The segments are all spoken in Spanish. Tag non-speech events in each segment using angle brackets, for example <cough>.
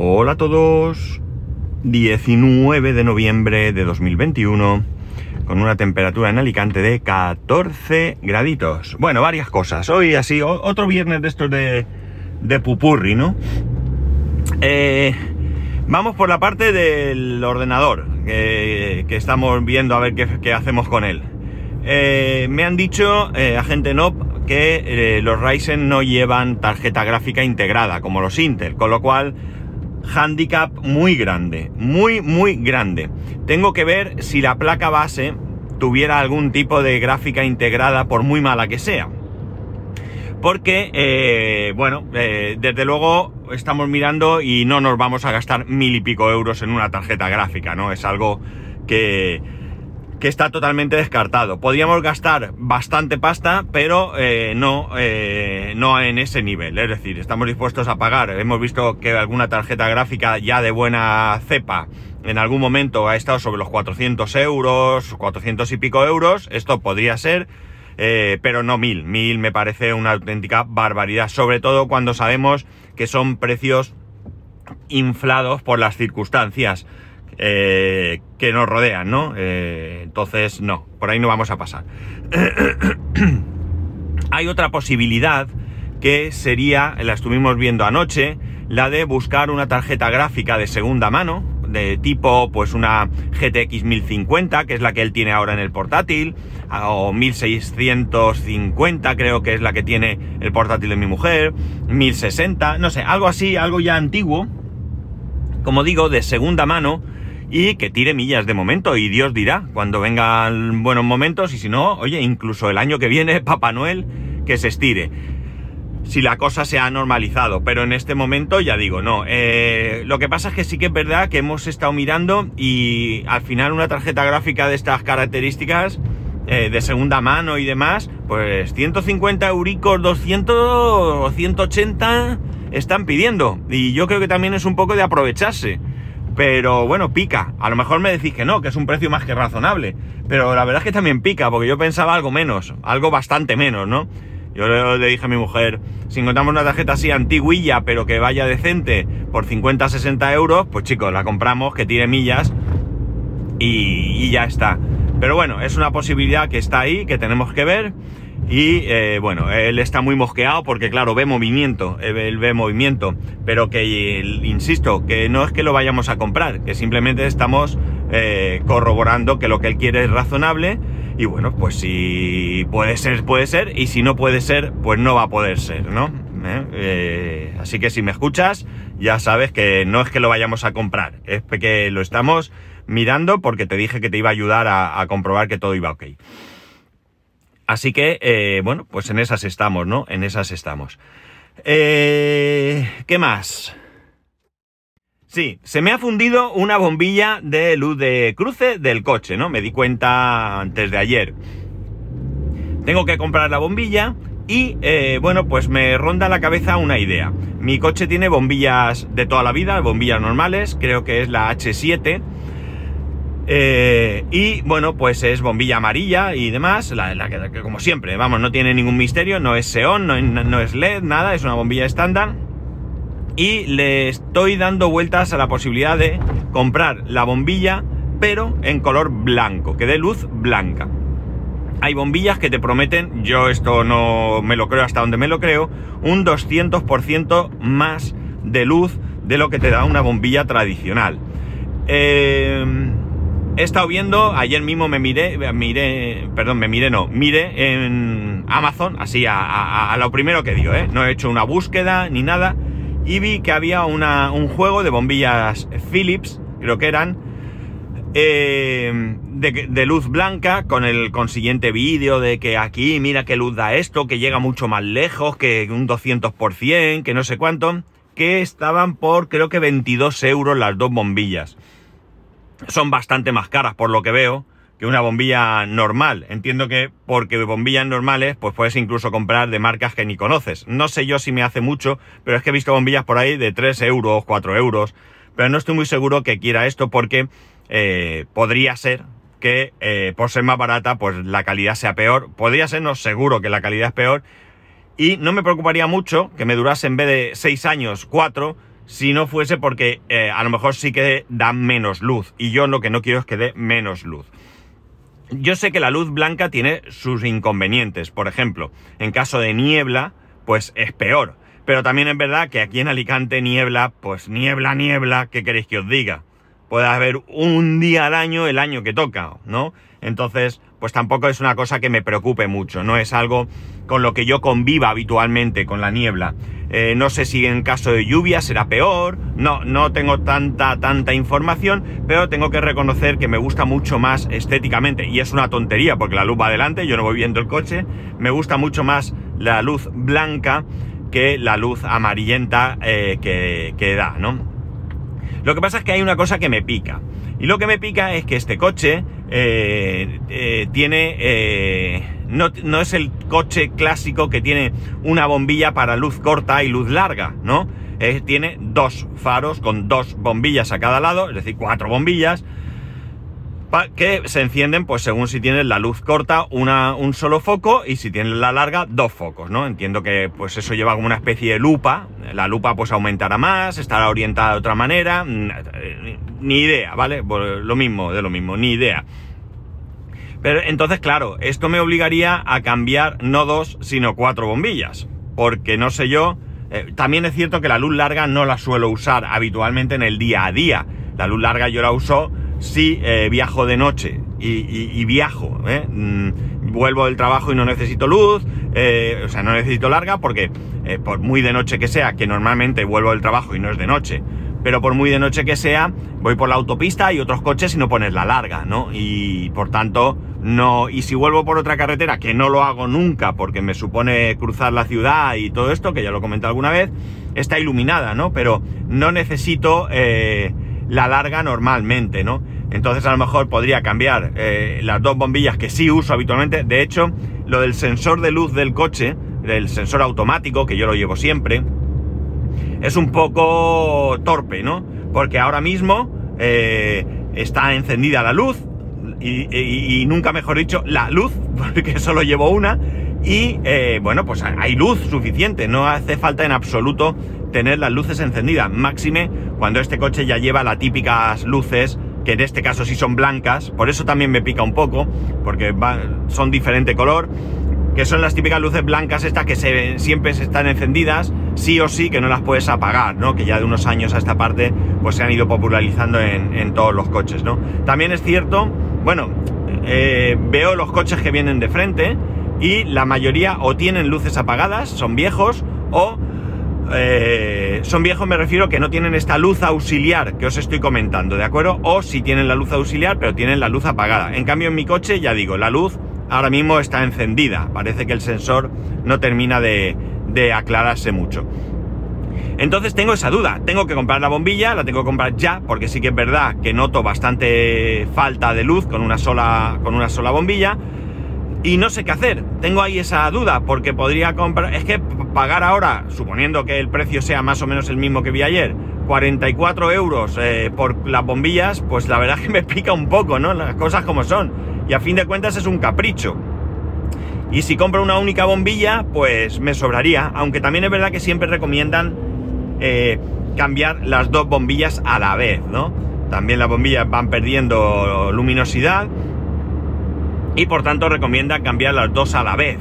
Hola a todos. 19 de noviembre de 2021 con una temperatura en Alicante de 14 graditos. Bueno, varias cosas. Hoy así, otro viernes de estos de, pupurri, ¿no? Eh, vamos por la parte del ordenador, que, estamos viendo a ver qué, hacemos con él. Eh, me han dicho, eh, agente NOP, que los Ryzen no llevan tarjeta gráfica integrada, como los Intel, con lo cual handicap muy grande, muy, muy grande. Tengo que ver si la placa base tuviera algún tipo de gráfica integrada, por muy mala que sea. Porque, eh, bueno, eh, desde luego estamos mirando y no nos vamos a gastar mil y pico euros en una tarjeta gráfica, ¿no? Es algo que, que está totalmente descartado. Podríamos gastar bastante pasta, pero eh, no, eh, no en ese nivel. Es decir, estamos dispuestos a pagar. Hemos visto que alguna tarjeta gráfica ya de buena cepa en algún momento ha estado sobre los 400 euros, 400 y pico euros. Esto podría ser, eh, pero no mil. Mil me parece una auténtica barbaridad, sobre todo cuando sabemos que son precios inflados por las circunstancias. Eh, que nos rodean, ¿no? Eh, entonces, no, por ahí no vamos a pasar. <clears throat> Hay otra posibilidad que sería, la estuvimos viendo anoche, la de buscar una tarjeta gráfica de segunda mano, de tipo pues una GTX 1050, que es la que él tiene ahora en el portátil, o 1650 creo que es la que tiene el portátil de mi mujer, 1060, no sé, algo así, algo ya antiguo, como digo, de segunda mano, y que tire millas de momento y Dios dirá cuando vengan buenos momentos y si no, oye, incluso el año que viene, <laughs> Papá Noel, que se estire. Si la cosa se ha normalizado, pero en este momento ya digo, no. Eh, lo que pasa es que sí que es verdad que hemos estado mirando y al final una tarjeta gráfica de estas características, eh, de segunda mano y demás, pues 150 euricos, 200 o 180 están pidiendo. Y yo creo que también es un poco de aprovecharse. Pero bueno, pica. A lo mejor me decís que no, que es un precio más que razonable. Pero la verdad es que también pica, porque yo pensaba algo menos, algo bastante menos, ¿no? Yo le dije a mi mujer, si encontramos una tarjeta así antiguilla, pero que vaya decente, por 50, 60 euros, pues chicos, la compramos, que tire millas y, y ya está. Pero bueno, es una posibilidad que está ahí, que tenemos que ver. Y eh, bueno, él está muy mosqueado porque claro, ve movimiento, él ve movimiento, pero que, insisto, que no es que lo vayamos a comprar, que simplemente estamos eh, corroborando que lo que él quiere es razonable y bueno, pues si puede ser, puede ser, y si no puede ser, pues no va a poder ser, ¿no? ¿Eh? así que si me escuchas, ya sabes que no es que lo vayamos a comprar, es que lo estamos mirando porque te dije que te iba a ayudar a, a comprobar que todo iba ok. Así que, eh, bueno, pues en esas estamos, ¿no? En esas estamos. Eh, ¿Qué más? Sí, se me ha fundido una bombilla de luz de cruce del coche, ¿no? Me di cuenta antes de ayer. Tengo que comprar la bombilla y, eh, bueno, pues me ronda la cabeza una idea. Mi coche tiene bombillas de toda la vida, bombillas normales, creo que es la H7 eh, y bueno, pues es bombilla amarilla y demás, la, que, como siempre, vamos, no tiene ningún misterio, no es SEON, no, es LED, nada, es una bombilla estándar. Y le estoy dando vueltas a la posibilidad de comprar la bombilla, pero en color blanco, que dé luz blanca. Hay bombillas que te prometen, yo esto no me lo creo hasta donde me lo creo, un 200% más de luz de lo que te da una bombilla tradicional. Eh, he estado viendo, ayer mismo me miré, miré, perdón, me miré, no, miré en Amazon, así a, lo primero que dio, ¿eh? No he hecho una búsqueda ni nada, y vi que había un juego de bombillas Philips, creo que eran, eh, de, luz blanca, con el consiguiente vídeo de que aquí, mira qué luz da esto, que llega mucho más lejos, que un 200%, que no sé cuánto, que estaban por creo que 22 euros las dos bombillas son bastante más caras por lo que veo que una bombilla normal. Entiendo que porque bombillas normales, pues puedes incluso comprar de marcas que ni conoces. No sé yo si me hace mucho, pero es que he visto bombillas por ahí de 3 euros, 4 euros. Pero no estoy muy seguro que quiera esto porque eh, podría ser que eh, por ser más barata, pues la calidad sea peor. Podría ser, no seguro que la calidad es peor. Y no me preocuparía mucho que me durase en vez de 6 años, 4, si no fuese porque eh, a lo mejor sí que da menos luz y yo lo que no quiero es que dé menos luz. Yo sé que la luz blanca tiene sus inconvenientes, por ejemplo, en caso de niebla, pues es peor. Pero también es verdad que aquí en Alicante niebla, pues niebla, niebla, ¿qué queréis que os diga? Puede haber un día al año el año que toca, ¿no? Entonces, pues tampoco es una cosa que me preocupe mucho, no es algo con lo que yo conviva habitualmente con la niebla. Eh, no sé si en caso de lluvia será peor, no, no tengo tanta, tanta información, pero tengo que reconocer que me gusta mucho más estéticamente, y es una tontería porque la luz va adelante, yo no voy viendo el coche, me gusta mucho más la luz blanca que la luz amarillenta eh, que, que da, ¿no? Lo que pasa es que hay una cosa que me pica. Y lo que me pica es que este coche eh, eh, tiene... Eh, no, no, es el coche clásico que tiene una bombilla para luz corta y luz larga, ¿no? tiene dos faros con dos bombillas a cada lado, es decir, cuatro bombillas, que se encienden pues según si tienes la luz corta una, un solo foco y si tienes la larga dos focos, ¿no? Entiendo que pues eso lleva como una especie de lupa, la lupa pues aumentará más, estará orientada de otra manera, mm, ni idea, ¿vale? Pues lo mismo, de lo mismo, ni idea. Pero entonces, claro, esto me obligaría a cambiar no dos, sino cuatro bombillas, porque no sé yo, eh, también es cierto que la luz larga no la suelo usar habitualmente en el día a día, la luz larga yo la uso si eh, viajo de noche y, viajo, ¿eh? mm, vuelvo del trabajo y no necesito luz, eh, o sea, no necesito larga porque por muy de noche que sea, que normalmente vuelvo del trabajo y no es de noche, pero por muy de noche que sea, voy por la autopista y otros coches y no pones la larga, ¿no? Y por tanto, no, y si vuelvo por otra carretera, que no lo hago nunca porque me supone cruzar la ciudad y todo esto, que ya lo comenté alguna vez, está iluminada, ¿no? Pero no necesito la larga normalmente, ¿no? Entonces a lo mejor podría cambiar eh, las dos bombillas que sí uso habitualmente. De hecho, lo del sensor de luz del coche, del sensor automático, que yo lo llevo siempre, es un poco torpe, ¿no? Porque ahora mismo eh, está encendida la luz, y, nunca mejor dicho, la luz, <laughs> porque solo llevo una, y eh, bueno, pues hay luz suficiente, no hace falta en absoluto tener las luces encendidas, máxime cuando este coche ya lleva las típicas luces, que en este caso sí son blancas, por eso también me pica un poco, porque son diferente color, que son las típicas luces blancas estas que se, siempre están encendidas, sí o sí que no las puedes apagar, ¿no? Que ya de unos años a esta parte pues se han ido popularizando en, todos los coches, ¿no? También es cierto, bueno, eh, veo los coches que vienen de frente y la mayoría o tienen luces apagadas, son viejos, o eh, son viejos me refiero que no tienen esta luz auxiliar que os estoy comentando, ¿de acuerdo? O si tienen la luz auxiliar pero tienen la luz apagada. En cambio en mi coche, ya digo, la luz ahora mismo está encendida. Parece que el sensor no termina de, de aclararse mucho. Entonces tengo esa duda, tengo que comprar la bombilla, la tengo que comprar ya, porque sí que es verdad que noto bastante falta de luz con una sola, con una sola bombilla y no sé qué hacer. Tengo ahí esa duda porque podría comprar. Es que pagar ahora, suponiendo que el precio sea más o menos el mismo que vi ayer, 44 euros eh, por las bombillas, pues la verdad <laughs> que me pica un poco, ¿no? Las cosas como son. Y a fin de cuentas es un capricho. Y si compro una única bombilla, pues me sobraría. Aunque también es verdad que siempre recomiendan eh, cambiar las dos bombillas a la vez, ¿no? También las bombillas van perdiendo luminosidad y por tanto recomienda cambiar las dos a la vez.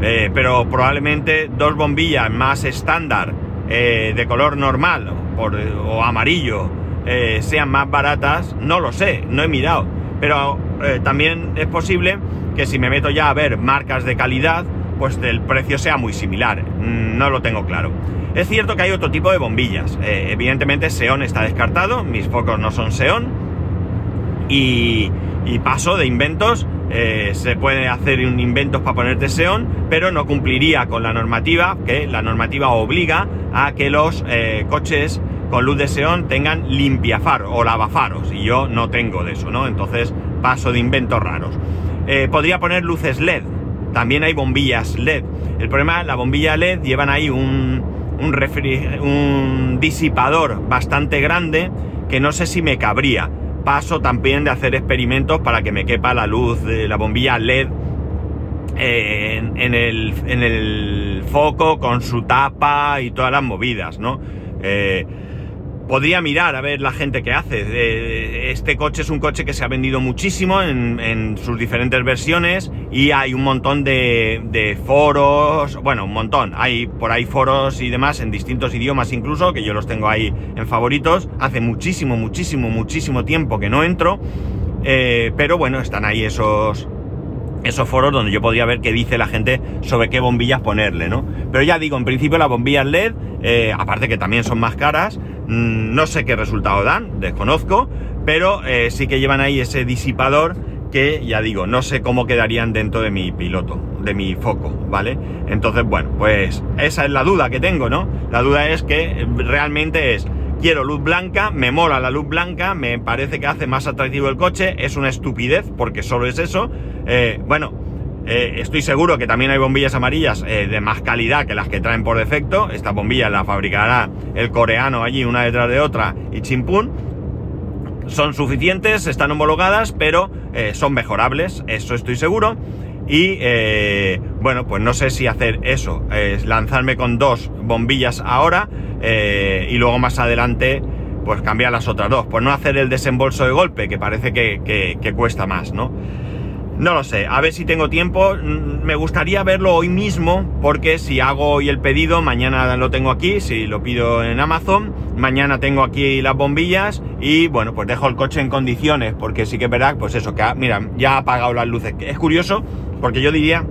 Eh, pero probablemente dos bombillas más estándar eh, de color normal o amarillo eh, sean más baratas, no lo sé, no he mirado. Pero también es posible que si me meto ya a ver marcas de calidad, pues el precio sea muy similar. Mm, no lo tengo claro. Es cierto que hay otro tipo de bombillas. evidentemente Seon está descartado, mis focos no son Seon. Y, y paso de inventos eh, se puede hacer un inventos para ponerte SEON, pero no cumpliría con la normativa, que la normativa obliga a que los eh, coches con luz de SEON tengan limpiafar o lavafaros, y yo no tengo de eso, ¿no? Entonces paso de inventos raros. Eh, podría poner luces LED, también hay bombillas LED. El problema, la bombilla LED llevan ahí un, un, un disipador bastante grande que no sé si me cabría paso también de hacer experimentos para que me quepa la luz de la bombilla LED en, el, foco con su tapa y todas las movidas, ¿no? Eh, podría mirar a ver la gente que hace. Eh, este coche es un coche que se ha vendido muchísimo en, sus diferentes versiones y hay un montón de, foros, bueno, un montón. Hay por ahí foros y demás en distintos idiomas incluso, que yo los tengo ahí en favoritos. Hace muchísimo, muchísimo, muchísimo tiempo que no entro. Eh, pero bueno, están ahí esos, esos foros donde yo podría ver qué dice la gente sobre qué bombillas ponerle, ¿no? Pero ya digo, en principio las bombillas LED, eh, aparte que también son más caras, no sé qué resultado dan, desconozco, pero eh, sí que llevan ahí ese disipador que, ya digo, no sé cómo quedarían dentro de mi piloto, de mi foco, ¿vale? Entonces, bueno, pues esa es la duda que tengo, ¿no? La duda es que realmente es, quiero luz blanca, me mola la luz blanca, me parece que hace más atractivo el coche, es una estupidez porque solo es eso. Eh, bueno, eh, estoy seguro que también hay bombillas amarillas eh, de más calidad que las que traen por defecto. Esta bombilla la fabricará el coreano allí una detrás de otra y chimpún. Son suficientes, están homologadas, pero son mejorables, eso estoy seguro. Y bueno, pues no sé si hacer eso, es lanzarme con dos bombillas ahora eh, y luego más adelante pues cambiar las otras dos, pues no hacer el desembolso de golpe, que parece que, cuesta más, ¿no? No lo sé, a ver si tengo tiempo. Mm, me gustaría verlo hoy mismo, porque si hago hoy el pedido, mañana lo tengo aquí, si lo pido en Amazon, mañana tengo aquí las bombillas y bueno, pues dejo el coche en condiciones, porque sí que es verdad, pues eso, que mira, ya ha apagado las luces. Es curioso, porque yo diría,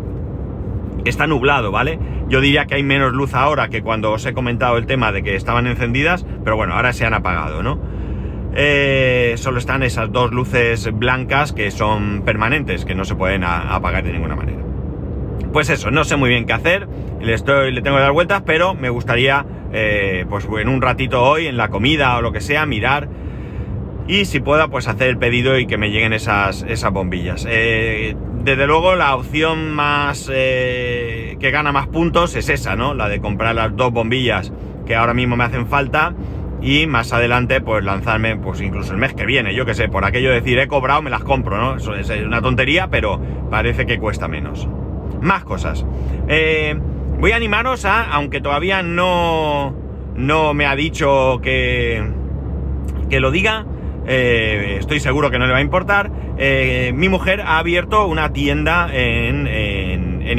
está nublado, ¿vale? Yo diría que hay menos luz ahora que cuando os he comentado el tema de que estaban encendidas, pero bueno, ahora se han apagado, ¿no? Eh, solo están esas dos luces blancas que son permanentes, que no se pueden apagar de ninguna manera. Pues eso, no sé muy bien qué hacer, le, estoy, le tengo que dar vueltas, pero me gustaría, eh, pues en un ratito hoy, en la comida o lo que sea, mirar y si pueda, pues hacer el pedido y que me lleguen esas, esas bombillas. Eh, desde luego la opción más que gana más puntos es esa, ¿no? La de comprar las dos bombillas que ahora mismo me hacen falta y más adelante pues lanzarme pues incluso el mes que viene, yo que sé, por aquello de decir he cobrado, me las compro, ¿no? Eso es una tontería, pero parece que cuesta menos. Más cosas. Eh, voy a animaros a, aunque todavía no, no me ha dicho que, que lo diga, eh, estoy seguro que no le va a importar, eh, mi mujer ha abierto una tienda en,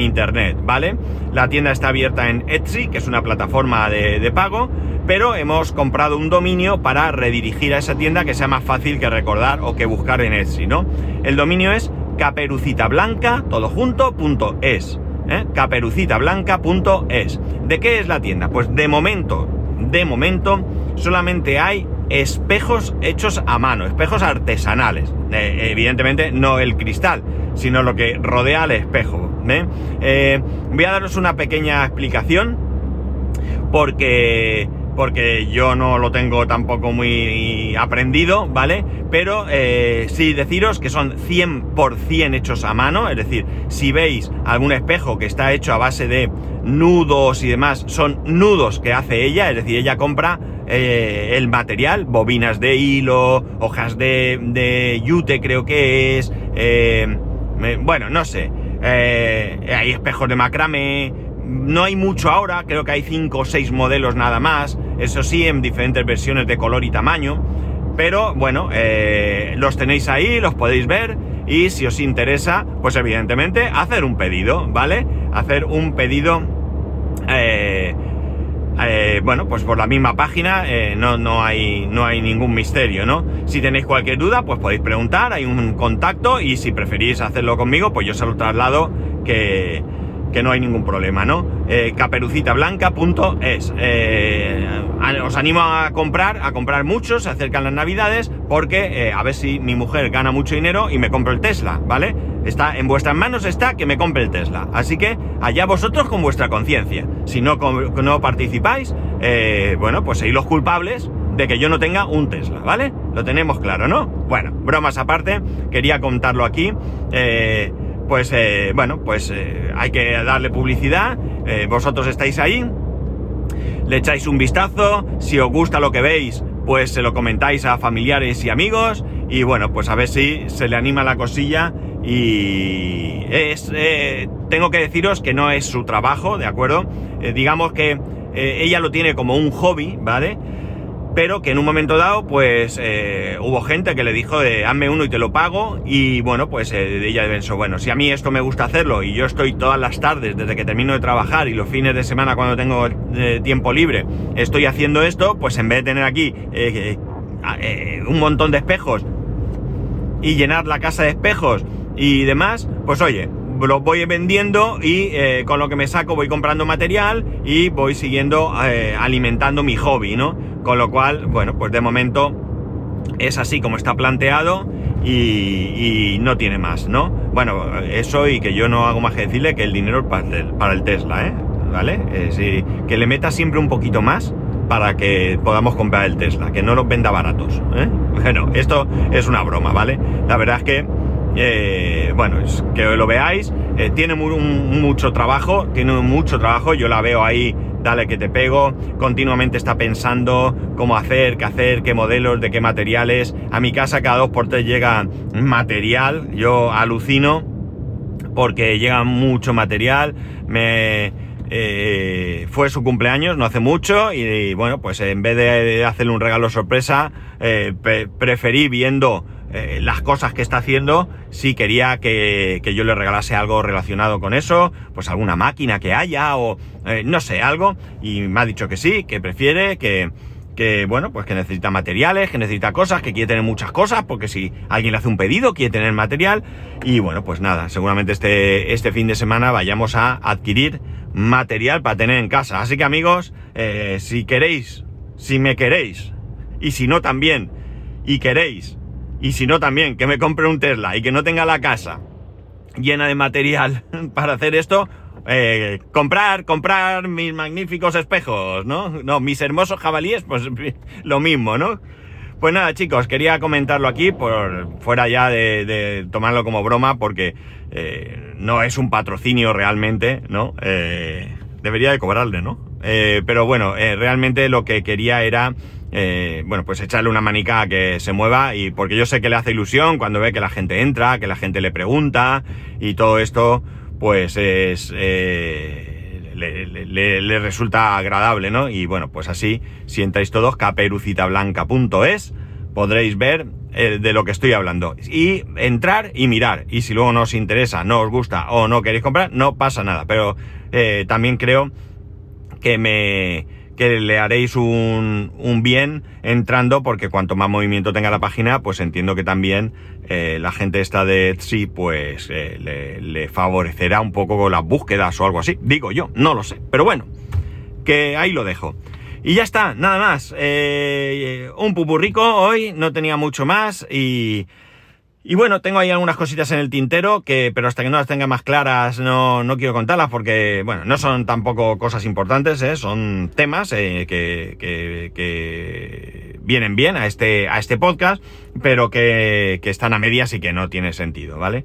internet, ¿vale? La tienda está abierta en Etsy, que es una plataforma de, pago, pero hemos comprado un dominio para redirigir a esa tienda que sea más fácil que recordar o que buscar en Etsy, ¿no? El dominio es caperucitablanca, todo junto, punto es. ¿eh? Caperucitablanca.es. ¿De qué es la tienda? Pues de momento, de momento, solamente hay espejos hechos a mano, espejos artesanales. Eh, evidentemente no el cristal, sino lo que rodea al espejo. Eh, voy a daros una pequeña explicación porque porque yo no lo tengo tampoco muy aprendido, ¿vale? Pero eh, sí deciros que son 100% hechos a mano, es decir, si veis algún espejo que está hecho a base de nudos y demás, son nudos que hace ella, es decir, ella compra eh, el material, bobinas de hilo, hojas de, de yute creo que es, eh, bueno, no sé, hay espejos de macramé, no hay mucho ahora, creo que hay 5 o 6 modelos nada más, eso sí, en diferentes versiones de color y tamaño, pero bueno, eh, los tenéis ahí, los podéis ver y si os interesa, pues evidentemente hacer un pedido, ¿vale? Hacer un pedido, eh, eh, bueno, pues por la misma página no, no, hay, no hay ningún misterio, ¿no? Si tenéis cualquier duda, pues podéis preguntar, hay un contacto y si preferís hacerlo conmigo, pues yo se lo traslado que que no hay ningún problema, ¿no? Eh, caperucitablanca.es. Os animo a comprar, a comprar muchos, se acercan las navidades, porque eh, a ver si mi mujer gana mucho dinero y me compro el Tesla, ¿vale? Está en vuestras manos está que me compre el Tesla. Así que allá vosotros con vuestra conciencia. Si no, no participáis, eh, bueno, pues sois los culpables de que yo no tenga un Tesla, ¿vale? Lo tenemos claro, ¿no? Bueno, bromas aparte, quería contarlo aquí. Eh, pues eh, bueno, pues hay que darle publicidad, vosotros estáis ahí, le echáis un vistazo, si os gusta lo que veis, pues se lo comentáis a familiares y amigos y bueno, pues a ver si se le anima la cosilla y es, tengo que deciros que no es su trabajo, ¿de acuerdo? digamos que ella lo tiene como un hobby, ¿vale? Pero que en un momento dado, pues eh, hubo gente que le dijo de hazme uno y te lo pago, y bueno, pues eh, ella pensó, bueno, si a mí esto me gusta hacerlo y yo estoy todas las tardes desde que termino de trabajar y los fines de semana cuando tengo eh, tiempo libre, estoy haciendo esto, pues en vez de tener aquí un montón de espejos y llenar la casa de espejos y demás, pues oye, los voy vendiendo y con lo que me saco voy comprando material y voy siguiendo alimentando mi hobby, ¿no? Con lo cual, bueno, pues de momento es así como está planteado y, no tiene más, ¿no? Bueno, eso y que yo no hago más que decirle que el dinero para el, Tesla, ¿eh? ¿Vale? Eh, que le meta siempre un poquito más para que podamos comprar el Tesla, que no los venda baratos, ¿eh? Bueno, esto es una broma, ¿vale? La verdad es que, eh, bueno, es que lo veáis, eh, tiene mucho trabajo, tiene mucho trabajo, yo la veo ahí dale que te pego, continuamente está pensando cómo hacer, qué hacer, qué modelos, de qué materiales. A mi casa cada dos por tres llega material, yo alucino porque llega mucho material, me... Eh, fue su cumpleaños no hace mucho y, bueno pues en vez de hacerle un regalo sorpresa preferí viendo eh, las cosas que está haciendo, si quería que, yo le regalase algo relacionado con eso, pues alguna máquina que haya o eh, no sé, algo, y me ha dicho que sí, que prefiere, que, que bueno, pues que necesita materiales, que necesita cosas, que quiere tener muchas cosas, porque si alguien le hace un pedido, quiere tener material, y bueno, pues nada, seguramente este, este fin de semana vayamos a adquirir material para tener en casa. Así que amigos, eh, si queréis, si me queréis, y si no también, y queréis y si no también, que me compre un Tesla y que no tenga la casa llena de material <laughs> para hacer esto, eh, comprar, comprar mis magníficos espejos, ¿no? No, mis hermosos jabalíes, pues <laughs> lo mismo, ¿no? Pues nada, chicos, quería comentarlo aquí, por fuera ya de, tomarlo como broma, porque eh, no es un patrocinio realmente, ¿no? Eh, debería de cobrarle, ¿no? pero bueno, realmente lo que quería era eh, bueno, pues echarle una manica que se mueva y porque yo sé que le hace ilusión cuando ve que la gente entra, que la gente le pregunta y todo esto, pues es... Eh, le, resulta agradable, ¿no? Y bueno, pues así, si entráis todos, caperucitablanca.es, podréis ver eh, de lo que estoy hablando. Y entrar y mirar. Y si luego no os interesa, no os gusta o no queréis comprar, no pasa nada. Pero también creo que me que le haréis un, un, bien entrando, porque cuanto más movimiento tenga la página, pues entiendo que también eh, la gente esta de Etsy, pues eh, le, le, favorecerá un poco las búsquedas o algo así. Digo yo, no lo sé. Pero bueno, que ahí lo dejo. Y ya está, nada más. Eh, un pupurrico hoy, no tenía mucho más y y bueno, tengo ahí algunas cositas en el tintero, que, pero hasta que no las tenga más claras no, no quiero contarlas porque, bueno, no son tampoco cosas importantes, ¿eh? son temas eh, que, que, que, vienen bien a este, a este podcast, pero que, que están a medias y que no tiene sentido, ¿vale?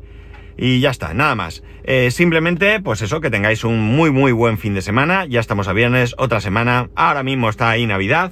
Y ya está, nada más. Eh, simplemente, pues eso, que tengáis un muy, muy buen fin de semana. Ya estamos a viernes, otra semana. Ahora mismo está ahí Navidad.